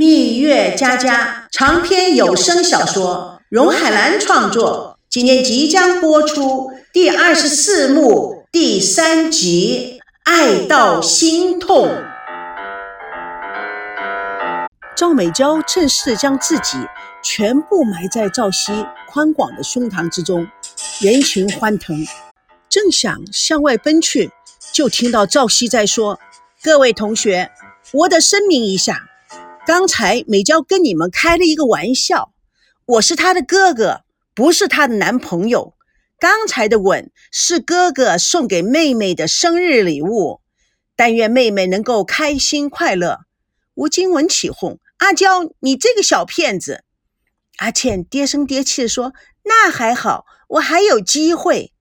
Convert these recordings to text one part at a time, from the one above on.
蜜月佳佳长篇有声小说，荣海兰创作，今年即将播出第二十四幕第三集《爱到心痛》。赵美娇趁势将自己全部埋在赵熙宽广的胸膛之中，人群欢腾，正想向外奔去，就听到赵熙在说：“各位同学，我得声明一下。”刚才美娇跟你们开了一个玩笑，我是她的哥哥，不是她的男朋友。刚才的吻是哥哥送给妹妹的生日礼物，但愿妹妹能够开心快乐。吴金文起哄：“阿娇，你这个小骗子！”阿倩跌声跌气地说：“那还好，我还有机会。”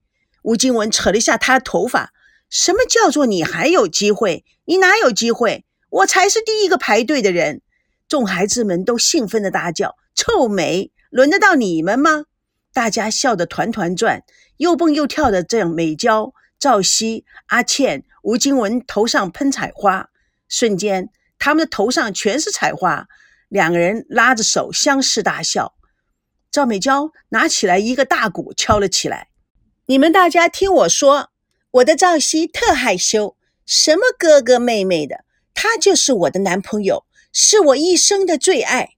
吴金文扯了一下她的头发：“什么叫做你还有机会？你哪有机会？我才是第一个排队的人。”众孩子们都兴奋地大叫：“臭美，轮得到你们吗？”大家笑得团团转，又蹦又跳的。这样，美娇、赵熙、阿倩、吴金文头上喷彩花，瞬间他们的头上全是彩花。两个人拉着手相视大笑。赵美娇拿起来一个大鼓敲了起来：“你们大家听我说，我的赵熙特害羞，什么哥哥妹妹的，他就是我的男朋友。”是我一生的最爱。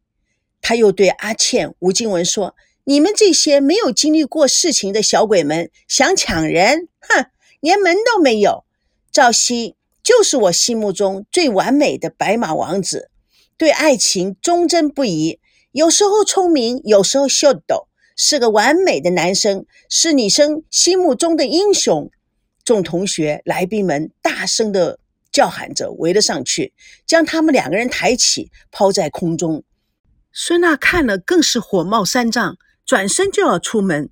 他又对阿倩、吴静文说：“你们这些没有经历过事情的小鬼们，想抢人，哼，连门都没有。赵熙就是我心目中最完美的白马王子，对爱情忠贞不移，有时候聪明，有时候秀逗，是个完美的男生，是女生心目中的英雄。”众同学、来宾们大声的。叫喊着围了上去，将他们两个人抬起，抛在空中。孙娜看了更是火冒三丈，转身就要出门。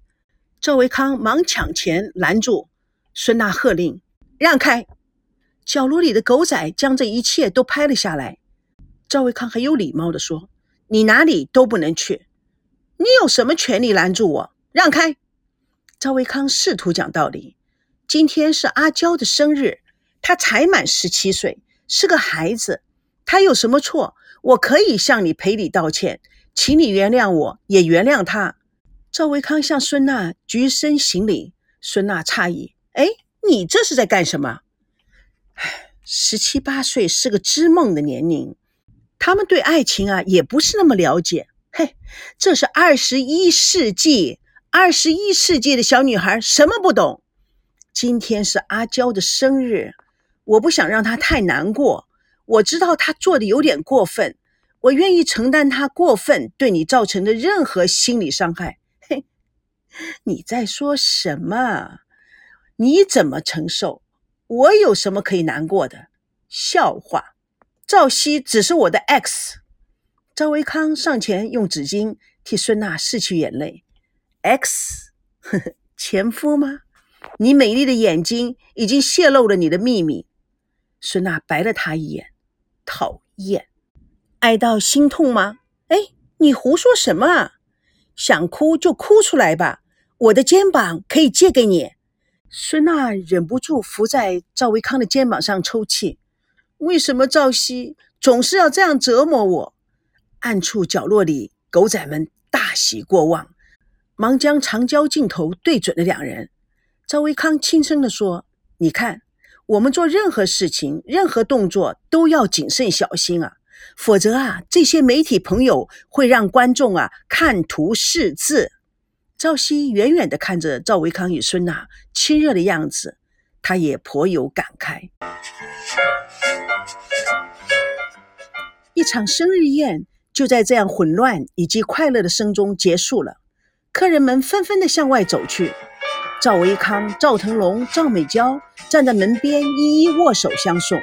赵维康忙抢前拦住，孙娜喝令：“让开！”角落里的狗仔将这一切都拍了下来。赵维康很有礼貌地说：“你哪里都不能去，你有什么权利拦住我？让开！”赵维康试图讲道理：“今天是阿娇的生日。”他才满十七岁，是个孩子，他有什么错？我可以向你赔礼道歉，请你原谅我，也原谅他。赵维康向孙娜鞠身行礼，孙娜诧异：“哎，你这是在干什么？”唉，十七八岁是个知梦的年龄，他们对爱情啊也不是那么了解。嘿，这是二十一世纪，二十一世纪的小女孩什么不懂？今天是阿娇的生日。我不想让他太难过。我知道他做的有点过分，我愿意承担他过分对你造成的任何心理伤害。嘿，你在说什么？你怎么承受？我有什么可以难过的？笑话！赵熙只是我的 X。赵维康上前用纸巾替孙娜拭去眼泪。X，呵 呵，前夫吗？你美丽的眼睛已经泄露了你的秘密。孙娜白了他一眼，讨厌，爱到心痛吗？哎，你胡说什么啊？想哭就哭出来吧，我的肩膀可以借给你。孙娜忍不住伏在赵维康的肩膀上抽泣。为什么赵熙总是要这样折磨我？暗处角落里，狗仔们大喜过望，忙将长焦镜头对准了两人。赵维康轻声地说：“你看。”我们做任何事情、任何动作都要谨慎小心啊，否则啊，这些媒体朋友会让观众啊看图识字。赵熙远远地看着赵维康与孙娜亲热的样子，他也颇有感慨。一场生日宴就在这样混乱以及快乐的声中结束了，客人们纷纷地向外走去。赵维康、赵腾龙、赵美娇站在门边，一一握手相送。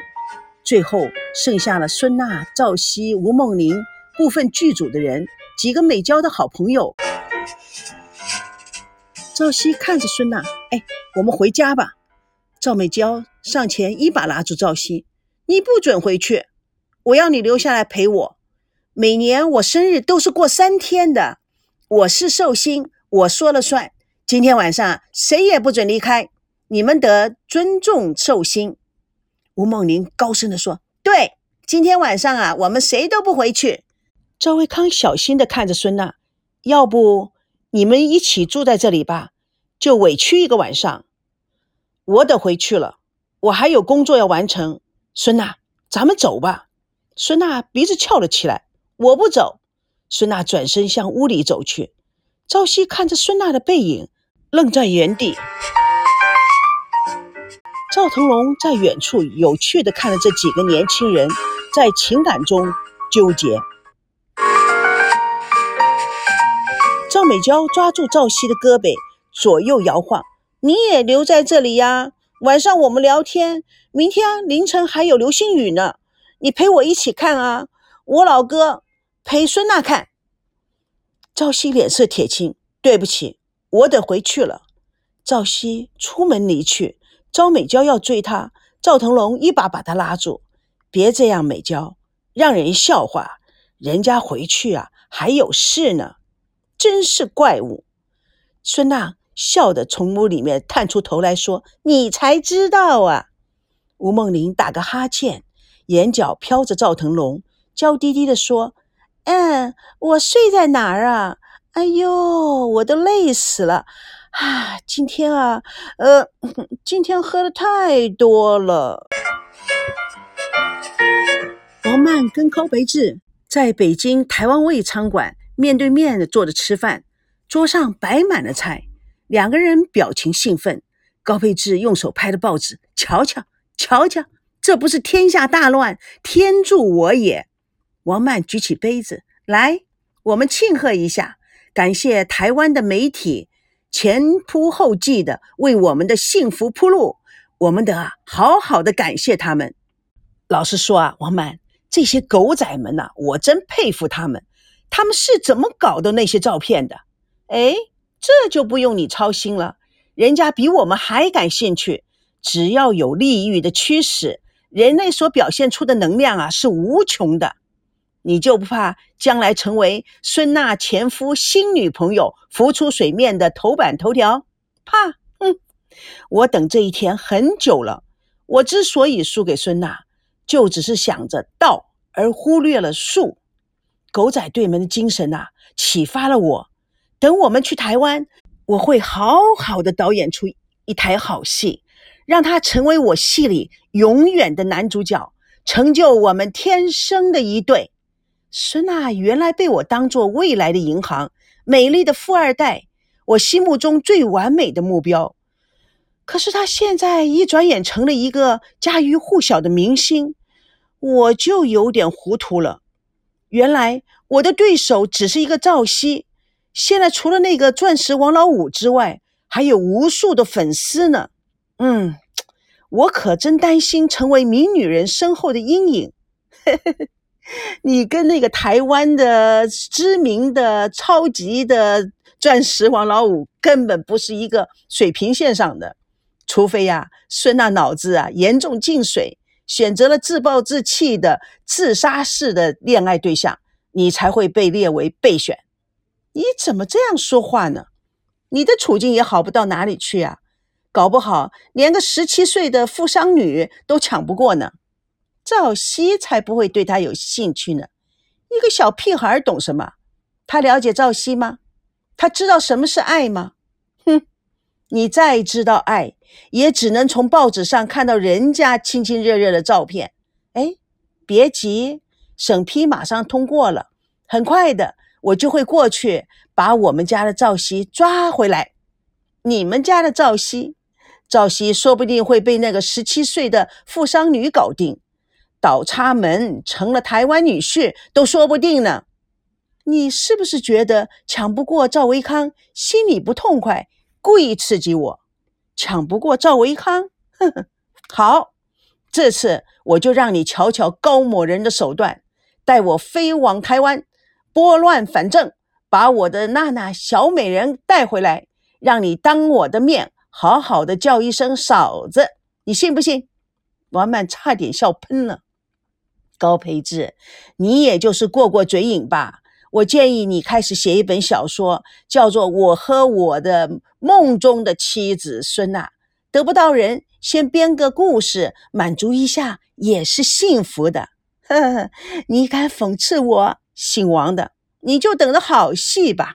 最后剩下了孙娜、赵熙、吴梦玲部分剧组的人，几个美娇的好朋友。赵熙看着孙娜：“哎，我们回家吧。”赵美娇上前一把拉住赵熙：“你不准回去，我要你留下来陪我。每年我生日都是过三天的，我是寿星，我说了算。”今天晚上谁也不准离开，你们得尊重寿星。吴梦玲高声地说：“对，今天晚上啊，我们谁都不回去。”赵维康小心地看着孙娜，要不你们一起住在这里吧，就委屈一个晚上。我得回去了，我还有工作要完成。孙娜，咱们走吧。孙娜鼻子翘了起来，我不走。孙娜转身向屋里走去。朝夕看着孙娜的背影，愣在原地。赵腾龙在远处有趣的看着这几个年轻人在情感中纠结。赵美娇抓住赵熙的胳膊，左右摇晃：“你也留在这里呀，晚上我们聊天。明天凌晨还有流星雨呢，你陪我一起看啊。我老哥陪孙娜看。”赵熙脸色铁青：“对不起，我得回去了。”赵熙出门离去。赵美娇要追他，赵腾龙一把把他拉住：“别这样，美娇，让人笑话。人家回去啊，还有事呢。”真是怪物！孙娜笑得从屋里面探出头来说：“你才知道啊！”吴梦玲打个哈欠，眼角飘着赵腾龙，娇滴滴地说：“嗯，我睡在哪儿啊？哎呦，我都累死了。”啊，今天啊，呃，今天喝的太多了。王曼跟高培志在北京台湾味餐馆面对面的坐着吃饭，桌上摆满了菜，两个人表情兴奋。高培志用手拍着报纸，瞧瞧，瞧瞧，这不是天下大乱，天助我也！王曼举起杯子来，我们庆贺一下，感谢台湾的媒体。前仆后继的为我们的幸福铺路，我们得好好的感谢他们。老实说啊，王曼，这些狗仔们呐，我真佩服他们。他们是怎么搞的那些照片的？哎，这就不用你操心了，人家比我们还感兴趣。只要有利益的驱使，人类所表现出的能量啊，是无穷的。你就不怕将来成为孙娜前夫新女朋友浮出水面的头版头条？怕？哼！我等这一天很久了。我之所以输给孙娜，就只是想着道而忽略了术。狗仔队们的精神呐，启发了我。等我们去台湾，我会好好的导演出一台好戏，让他成为我戏里永远的男主角，成就我们天生的一对。孙娜原来被我当做未来的银行，美丽的富二代，我心目中最完美的目标。可是她现在一转眼成了一个家喻户晓的明星，我就有点糊涂了。原来我的对手只是一个赵熙，现在除了那个钻石王老五之外，还有无数的粉丝呢。嗯，我可真担心成为名女人身后的阴影。嘿嘿嘿你跟那个台湾的知名的超级的钻石王老五根本不是一个水平线上的，除非呀，孙娜脑子啊严重进水，选择了自暴自弃的自杀式的恋爱对象，你才会被列为备选。你怎么这样说话呢？你的处境也好不到哪里去啊，搞不好连个十七岁的富商女都抢不过呢。赵熙才不会对他有兴趣呢，一个小屁孩懂什么？他了解赵熙吗？他知道什么是爱吗？哼，你再知道爱，也只能从报纸上看到人家亲亲热热的照片。哎，别急，审批马上通过了，很快的，我就会过去把我们家的赵熙抓回来。你们家的赵熙，赵熙说不定会被那个十七岁的富商女搞定。倒插门成了台湾女婿都说不定呢。你是不是觉得抢不过赵维康，心里不痛快，故意刺激我？抢不过赵维康，呵呵，好，这次我就让你瞧瞧高某人的手段，带我飞往台湾，拨乱反正，把我的娜娜小美人带回来，让你当我的面好好的叫一声嫂子，你信不信？王曼差点笑喷了。高培志，你也就是过过嘴瘾吧。我建议你开始写一本小说，叫做《我和我的梦中的妻子孙娜》。得不到人，先编个故事满足一下，也是幸福的。呵呵，你敢讽刺我，姓王的，你就等着好戏吧。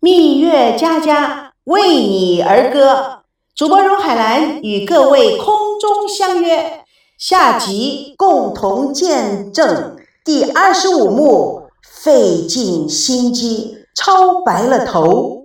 蜜月佳佳为你而歌，主播荣海兰与各位空中相约，下集共同见证第二十五幕，费尽心机，超白了头。